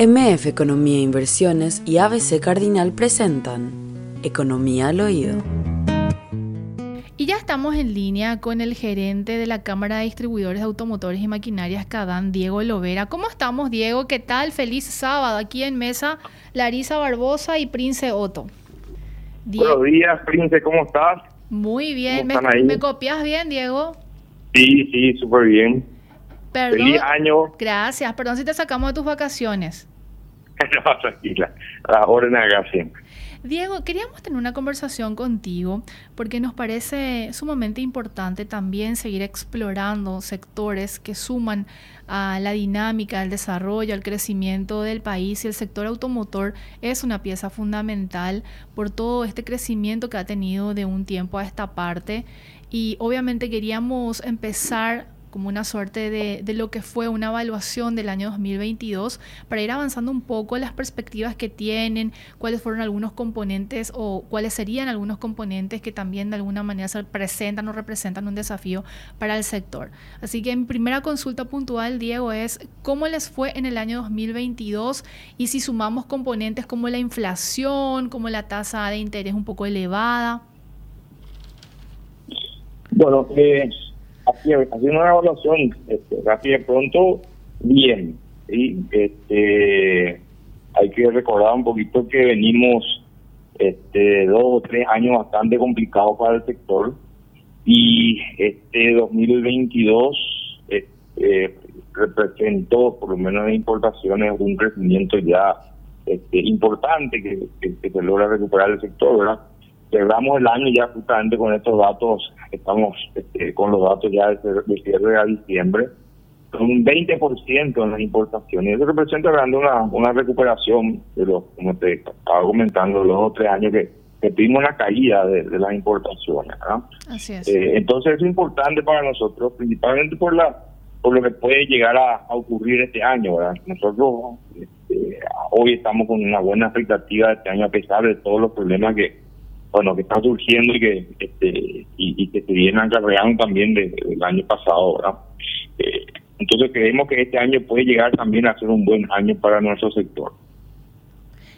MF Economía e Inversiones y ABC Cardinal presentan Economía al Oído. Y ya estamos en línea con el gerente de la Cámara de Distribuidores de Automotores y Maquinarias Cadán, Diego Lovera. ¿Cómo estamos, Diego? ¿Qué tal? Feliz sábado. Aquí en mesa, Larisa Barbosa y Prince Otto. Buenos días, Prince, ¿cómo estás? Muy bien. ¿Me, ¿Me, copias bien, Diego? Sí, sí, súper bien. Perdón. Feliz año. Gracias. Perdón si te sacamos de tus vacaciones. no, tranquila. La orden acá siempre. Diego, queríamos tener una conversación contigo porque nos parece sumamente importante también seguir explorando sectores que suman a la dinámica, al desarrollo, al crecimiento del país y el sector automotor es una pieza fundamental por todo este crecimiento que ha tenido de un tiempo a esta parte y obviamente queríamos empezar como una suerte de, de, lo que fue una evaluación del año 2022 para ir avanzando un poco las perspectivas que tienen, cuáles fueron algunos componentes o cuáles serían algunos componentes que también de alguna manera se presentan o representan un desafío para el sector. Así que mi primera consulta puntual, Diego, es cómo les fue en el año 2022 y si sumamos componentes como la inflación, como la tasa de interés un poco elevada. Bueno, eh, haciendo una evaluación este, rápida y pronto, bien. ¿sí? Este, hay que recordar un poquito que venimos este, dos o tres años bastante complicados para el sector y este 2022 este, representó, por lo menos en importaciones, un crecimiento ya este, importante que, que se logra recuperar el sector, ¿verdad? Cerramos el año ya justamente con estos datos, estamos este, con los datos ya de cierre a diciembre, con un 20% en las importaciones. Eso representa una, una recuperación de los, como te estaba comentando, los dos o tres años que, que tuvimos una caída de, las importaciones. Así es. Eh, entonces es importante para nosotros, principalmente por la por lo que puede llegar a, ocurrir este año. ¿verdad? Nosotros este, hoy estamos con una buena expectativa de este año a pesar de todos los problemas que bueno que están surgiendo y que este y, que se vienen acarreando también desde el año pasado ¿verdad? Eh, entonces creemos que este año puede llegar también a ser un buen año para nuestro sector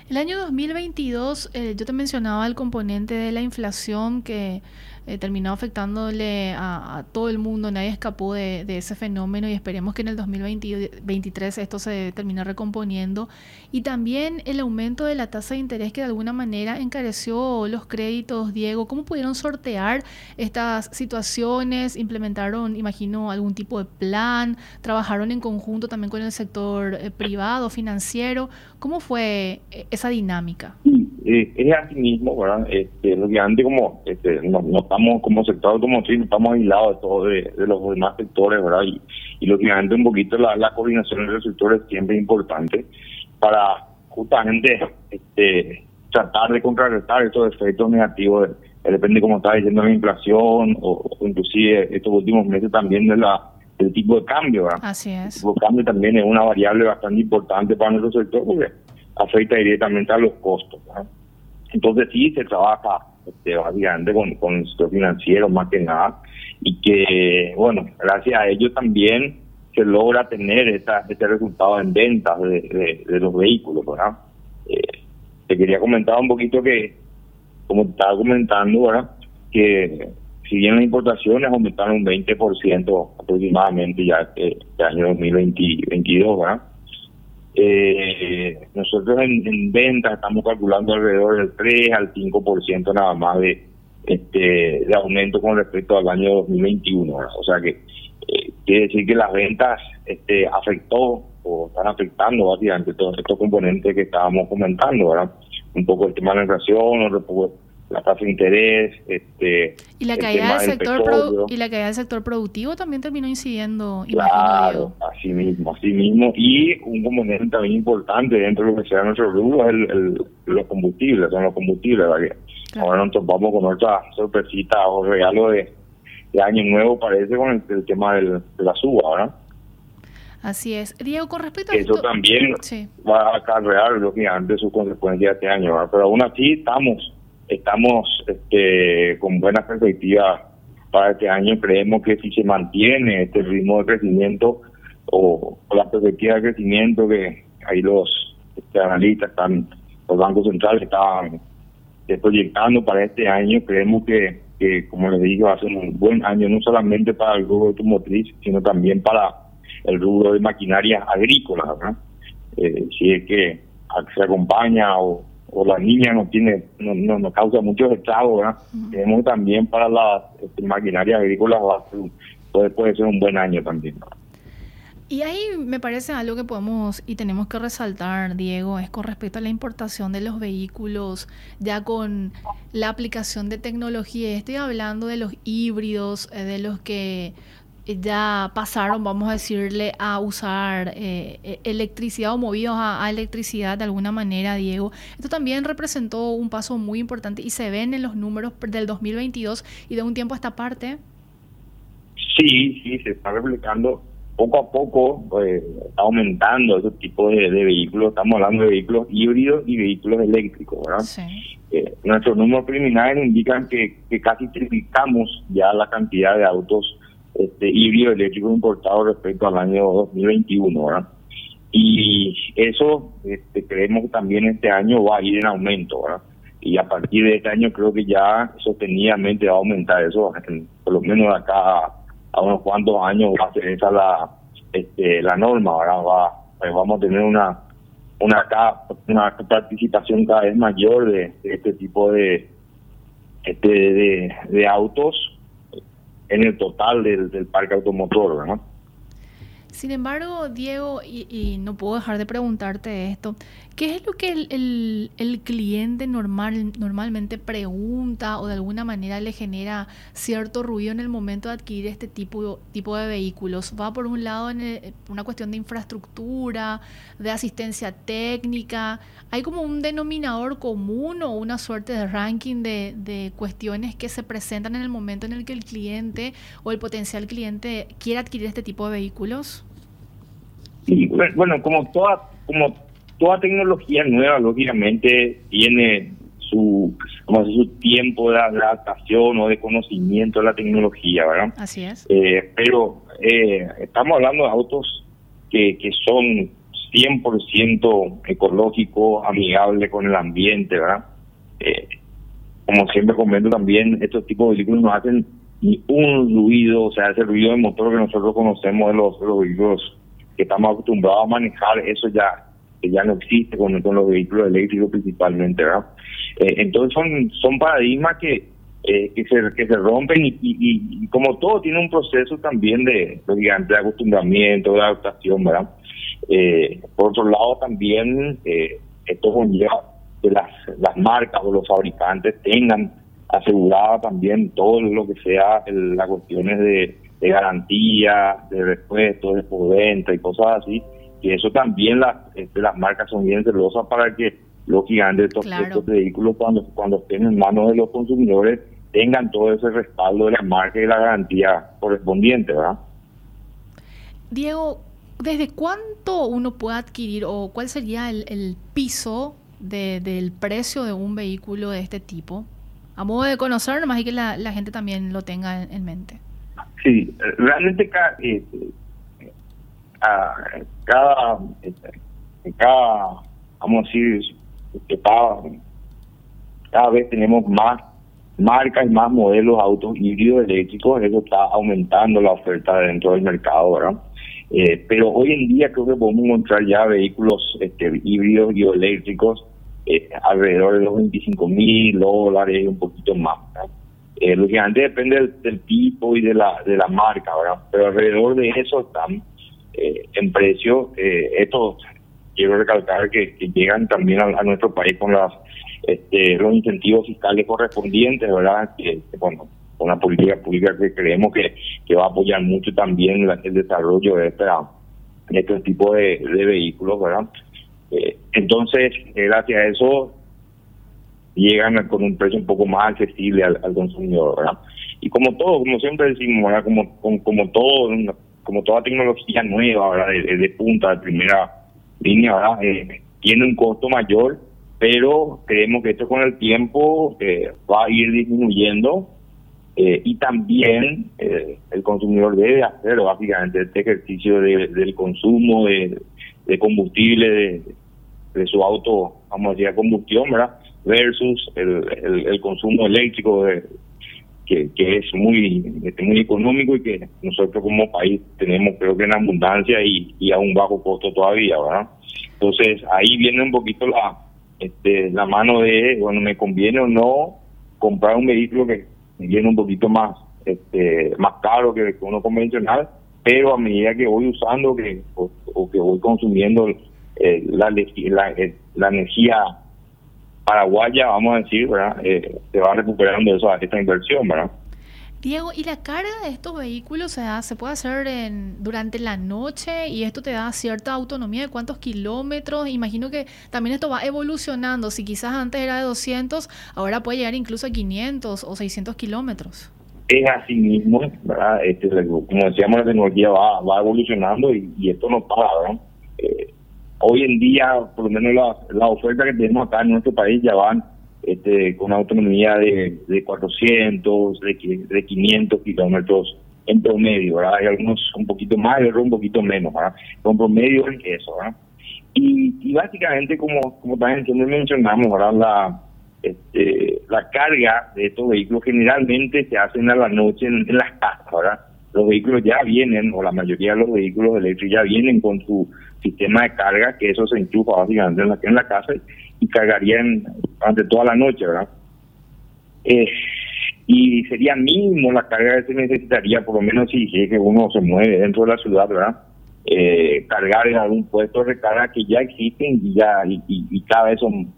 el año 2022 eh, yo te mencionaba el componente de la inflación que eh, terminó afectándole a, todo el mundo, nadie escapó de, ese fenómeno y esperemos que en el 2023 esto se termine recomponiendo. Y también el aumento de la tasa de interés que de alguna manera encareció los créditos, Diego, ¿cómo pudieron sortear estas situaciones? ¿Implementaron, imagino, algún tipo de plan? ¿Trabajaron en conjunto también con el sector eh, privado, financiero? ¿Cómo fue eh, esa dinámica? Eh, es así mismo, ¿verdad? Este, lógicamente como este, no, estamos como sector automotriz, no estamos aislados de todo de, los demás sectores, ¿verdad? Y, y lógicamente un poquito la, la coordinación entre los sectores siempre es importante para justamente este, tratar de contrarrestar estos efectos negativos, depende como está diciendo la inflación o, inclusive estos últimos meses también de la del tipo de cambio, ¿verdad? Así es. El tipo de cambio también es una variable bastante importante para nuestro sector porque afecta directamente a los costos. Entonces sí se trabaja este, básicamente con, con el sector financiero más que nada y que, bueno, gracias a ello también se logra tener esta, este resultado en ventas de, los vehículos, ¿verdad? Eh, te quería comentar un poquito que, como te estaba comentando, ¿verdad? Que si bien las importaciones aumentaron un 20% aproximadamente ya este, este año 2022, ¿verdad? Eh, nosotros en, en ventas estamos calculando alrededor del 3 al 5% nada más de este de aumento con respecto al año 2021. O sea que eh, quiere decir que las ventas este afectó o están afectando básicamente todos estos componentes que estábamos comentando, ¿verdad? Un poco el tema de la inflación, un poco la tasa de interés, este y la caída del sector y la caída del sector productivo también terminó incidiendo, claro, así mismo, así mismo y un componente también importante dentro de lo que sea nuestro grupo es el, los combustibles, son los combustibles, ¿verdad? Ahora nos topamos con otra sorpresita o regalo de, año nuevo parece con el, tema del, de la suba, ¿verdad? Así es. Diego, con respecto a Eso también va a acarrear, lógicamente, sus consecuencias este año, ¿verdad? Pero aún así estamos estamos este, con buena perspectiva para este año. Creemos que si se mantiene este ritmo de crecimiento o, la perspectiva de crecimiento que ahí los este, analistas, están, los bancos centrales estaban eh, proyectando para este año. Creemos que, que, como les dije, va a ser un buen año, no solamente para el rubro automotriz, sino también para el rubro de maquinaria agrícola, ¿verdad? Eh, si es que se acompaña o, o la niña no tiene no, no, causa muchos estragos, ¿verdad? Tenemos también para las este, maquinarias agrícolas puede, puede ser un buen año también. Y ahí me parece algo que podemos y tenemos que resaltar, Diego, es con respecto a la importación de los vehículos, ya con la aplicación de tecnología. Estoy hablando de los híbridos, eh, de los que ya pasaron, vamos a decirle, a usar eh, e-, electricidad o movidos a, electricidad de alguna manera, Diego. Esto también representó un paso muy importante y se ven en los números del 2022 y de un tiempo a esta parte. Sí, sí, se está replicando poco a poco eh, está aumentando ese tipo de, vehículos. Estamos hablando de vehículos híbridos y vehículos eléctricos, ¿verdad? Eh, nuestros números preliminares indican que, casi triplicamos ya la cantidad de autos este, híbridos eléctricos importados respecto al año 2021, ¿verdad? Y eso este, creemos que también este año va a ir en aumento, ¿verdad? Y a partir de este año creo que ya sostenidamente va a aumentar eso, por lo menos acá a unos cuantos años va a ser esa la este, la norma ahora va pues vamos a tener una una una participación cada vez mayor de, este tipo de este de, de, autos en el total del, del parque automotor ¿verdad? Sin embargo, Diego, y, no puedo dejar de preguntarte esto, ¿qué es lo que el, el, cliente normal, normalmente pregunta o de alguna manera le genera cierto ruido en el momento de adquirir este tipo, tipo de vehículos? ¿Va por un lado en una cuestión de infraestructura, de asistencia técnica? ¿Hay como un denominador común o una suerte de ranking de, de cuestiones que se presentan en el momento en el que el cliente o el potencial cliente quiere adquirir este tipo de vehículos? Sí, bueno, como toda, como toda tecnología nueva, lógicamente tiene su, como su tiempo de adaptación o de conocimiento de la tecnología, ¿verdad? Así es. Eh, pero eh, estamos hablando de autos que, que son 100% ecológicos, amigables con el ambiente, ¿verdad? Eh, como siempre comento también, estos tipos de vehículos no hacen ni un ruido, o sea, ese ruido de motor que nosotros conocemos de los, de los vehículos que estamos acostumbrados a manejar, eso ya ya no existe con, los vehículos eléctricos principalmente, ¿verdad? Eh, entonces son son paradigmas que eh, que se que se rompen y, y, como todo tiene un proceso también de de acostumbramiento, de adaptación, ¿verdad? Eh, por otro lado también esto conlleva que las las marcas o los fabricantes tengan asegurada también todo lo que sea las cuestiones de de garantía, de repuesto, de postventa y cosas así. Y eso también las este, las marcas son bien celosas para que los gigantes de estos, vehículos cuando, cuando estén en manos de los consumidores tengan todo ese respaldo de la marca y la garantía correspondiente, ¿verdad? Diego, ¿desde cuánto uno puede adquirir o cuál sería el, piso del precio de un vehículo de este tipo? A modo de conocer, nomás y que la, la gente también lo tenga en mente. Sí, realmente cada, eh, cada, cada, vamos a decir, cada, cada vez tenemos más marcas y más modelos autos híbridos eléctricos, eso está aumentando la oferta dentro del mercado, ¿verdad? Eh, pero hoy en día creo que podemos encontrar ya vehículos este, híbridos y eléctricos eh, alrededor de los 25 mil dólares, un poquito más. Eh, lógicamente depende del, tipo y de la, de la marca, ¿verdad? Pero alrededor de eso están eh, en precio. Eh, esto quiero recalcar que, llegan también a, nuestro país con las este, los incentivos fiscales correspondientes, ¿verdad? Que, bueno, una política pública que creemos que, que va a apoyar mucho también el desarrollo de, esta, de este tipo de, de vehículos, ¿verdad? Eh, entonces, gracias a eso, llegan con un precio un poco más accesible al, consumidor, ¿verdad? Y como todo, como siempre decimos, ¿verdad? Como, como, todo, como toda tecnología nueva, ¿verdad? De, punta, de primera línea, ¿verdad? Eh, tiene un costo mayor, pero creemos que esto con el tiempo eh, va a ir disminuyendo eh, y también el consumidor debe hacer básicamente este ejercicio del consumo de, de combustible, de, de su auto, vamos a decir, a combustión, ¿verdad? Versus el, el, consumo eléctrico de, que, que, es muy este, muy económico y que nosotros como país tenemos creo que en abundancia y, y a un bajo costo todavía, ¿verdad? Entonces ahí viene un poquito la este, la mano de, bueno, me conviene o no comprar un vehículo que viene un poquito más este, más caro que uno convencional, pero a medida que voy usando que o, que voy consumiendo eh, la, la, la, energía paraguaya, vamos a decir, ¿verdad? Eh, se va recuperando esa, esta inversión, ¿verdad? Diego, ¿y la carga de estos vehículos se, se puede hacer en, durante la noche y esto te da cierta autonomía de cuántos kilómetros? Imagino que también esto va evolucionando. Si quizás antes era de 200, ahora puede llegar incluso a 500 o 600 kilómetros. Es así mismo, ¿verdad? Este, como decíamos, la tecnología va, va evolucionando y, esto no para, ¿verdad? Hoy en día, por lo menos la, oferta que tenemos acá en nuestro país ya van este, con autonomía de, de 400, de, de 500 kilómetros en promedio, ¿verdad? Hay algunos un poquito más y otros un poquito menos, ¿verdad? Con promedio en eso, ¿verdad? Y, y básicamente, como, como también mencionamos, ¿verdad? La, este, la carga de estos vehículos generalmente se hacen a la noche en, las casas, ¿verdad? Los vehículos ya vienen, o la mayoría de los vehículos eléctricos ya vienen con su sistema de carga, que eso se enchufa básicamente en la, en la casa y cargarían ante toda la noche, ¿verdad? Eh, y sería mínimo la carga que se necesitaría, por lo menos si, que uno se mueve dentro de la ciudad, ¿verdad? Eh, cargar en algún puesto de recarga que ya existen y ya y, cada vez son,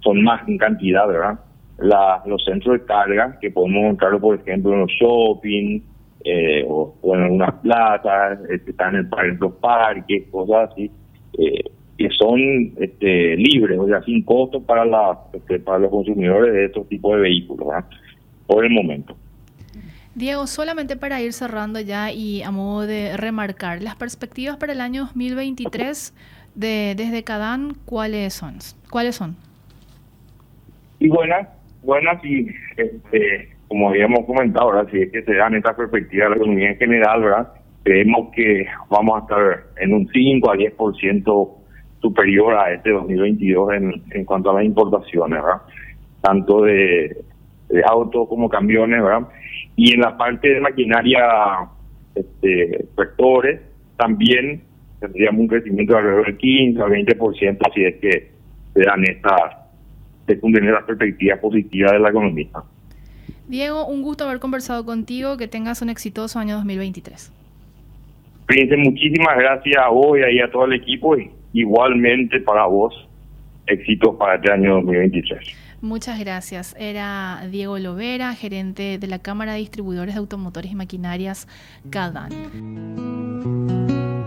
son más en cantidad, ¿verdad? La, los centros de carga que podemos encontrar, por ejemplo, en los shopping eh, o, en algunas plazas, este, están en, en los parques, cosas así. Eh, que son este, libres, o sea, sin costo para, la, este, para los consumidores de estos tipos de vehículos, por el momento. Diego, solamente para ir cerrando ya y a modo de remarcar, las perspectivas para el año 2023 de, desde Cadán, ¿cuáles son? ¿Cuáles son? Y buenas, buenas y este, como habíamos comentado, ahora si es que se dan estas perspectivas de la economía en general, ¿verdad? Creemos que vamos a estar en un 5 a 10% superior a este 2022 en, en cuanto a las importaciones, ¿verdad? Tanto de, autos como camiones, ¿verdad? Y en la parte de maquinaria, este, tractores, también tendríamos un crecimiento de alrededor del 15 al 20% si es que se dan estas, se cumplen las perspectivas positivas de la economía. Diego, un gusto haber conversado contigo, que tengas un exitoso año 2023. Fíjense, muchísimas gracias a vos y a todo el equipo y igualmente para vos, éxitos para este año 2023. Muchas gracias. Era Diego Lovera, gerente de la Cámara de Distribuidores de Automotores y Maquinarias, CADAN.